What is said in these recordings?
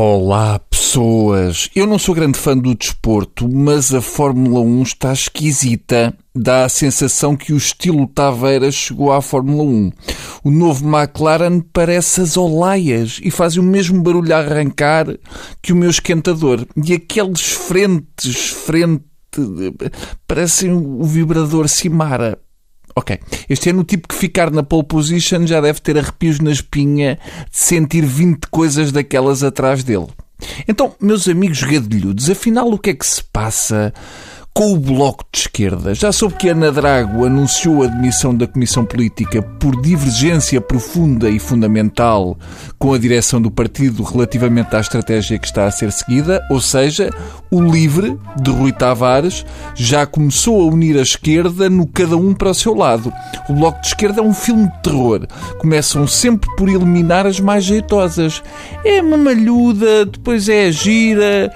Olá, pessoas! Eu não sou grande fã do desporto, mas a Fórmula 1 está esquisita. Dá a sensação que o estilo Taveira chegou à Fórmula 1. O novo McLaren parece as olaias e faz o mesmo barulho a arrancar que o meu esquentador. E aqueles frentes, frente, parecem o vibrador Simara. Ok. Este ano o tipo que ficar na pole position já deve ter arrepios na espinha de sentir 20 coisas daquelas atrás dele. Então, meus amigos gadilhudos, afinal o que é que se passa com o Bloco de Esquerda. Já soube que Ana Drago anunciou a admissão da Comissão Política por divergência profunda e fundamental com a direção do partido relativamente à estratégia que está a ser seguida, ou seja, o LIVRE, de Rui Tavares, já começou a unir a esquerda no cada um para o seu lado. O Bloco de Esquerda é um filme de terror. Começam sempre por eliminar as mais jeitosas. É uma malhuda, depois é gira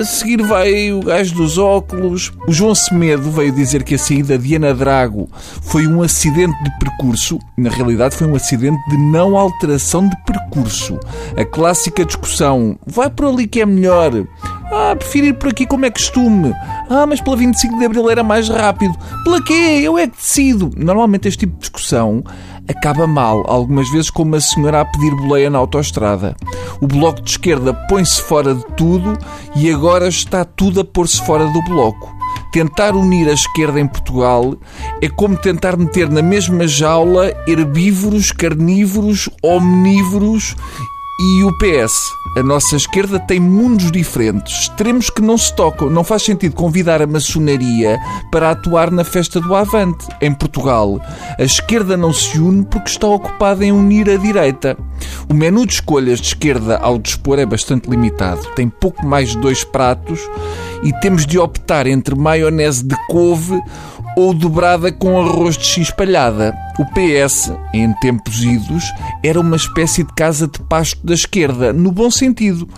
a seguir vai o gajo dos óculos. O João Semedo veio dizer que a saída de Ana Drago foi um acidente de percurso. Na realidade, foi um acidente de não alteração de percurso. A clássica discussão: vai por ali que é melhor. Ah, prefiro ir por aqui como é costume. Ah, mas pela 25 de Abril era mais rápido. Pela quê? Eu é que decido. Normalmente este tipo de discussão acaba mal, algumas vezes como a senhora a pedir boleia na autoestrada. O Bloco de Esquerda põe-se fora de tudo e agora está tudo a pôr-se fora do Bloco. Tentar unir a esquerda em Portugal é como tentar meter na mesma jaula herbívoros, carnívoros, omnívoros e o PS. A nossa esquerda tem mundos diferentes, extremos que não se tocam. Não faz sentido convidar a maçonaria para atuar na festa do Avante. Em Portugal, a esquerda não se une porque está ocupada em unir a direita. O menu de escolhas de esquerda ao dispor é bastante limitado. Tem pouco mais de dois pratos e temos de optar entre maionese de couve ou dobrada com arroz de x. O PS, em tempos idos, era uma espécie de casa de pasto da esquerda, no bom sentido.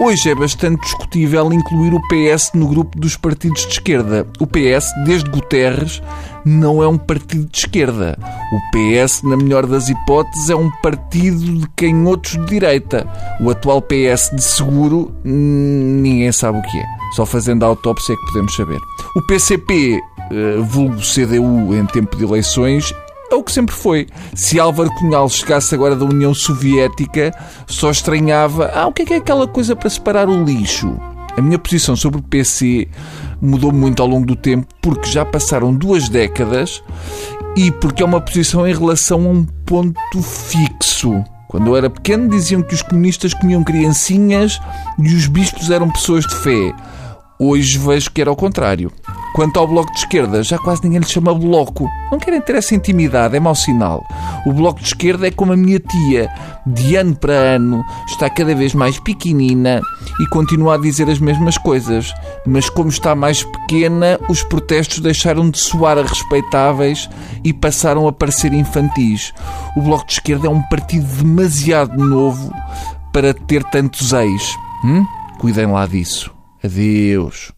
Hoje é bastante discutível incluir o PS no grupo dos partidos de esquerda. O PS, desde Guterres, não é um partido de esquerda. O PS, na melhor das hipóteses, é um partido de canhotos de direita. O atual PS, de seguro, ninguém sabe o que é. Só fazendo a autópsia é que podemos saber. O PCP uh, vulgo CDU em tempo de eleições, é o que sempre foi. Se Álvaro Cunhal chegasse agora da União Soviética, só estranhava: ah, o que é que é aquela coisa para separar o lixo? A minha posição sobre o PC mudou muito ao longo do tempo porque já passaram duas décadas e porque é uma posição em relação a um ponto fixo. Quando eu era pequeno diziam que os comunistas comiam criancinhas e os bispos eram pessoas de fé. Hoje vejo que era ao contrário. Quanto ao Bloco de Esquerda, já quase ninguém lhe chama Bloco. Não querem ter essa intimidade, é mau sinal. O Bloco de Esquerda é como a minha tia. De ano para ano está cada vez mais pequenina e continua a dizer as mesmas coisas. Mas como está mais pequena, os protestos deixaram de soar a respeitáveis e passaram a parecer infantis. O Bloco de Esquerda é um partido demasiado novo para ter tantos ex. Hum? Cuidem lá disso. Adeus.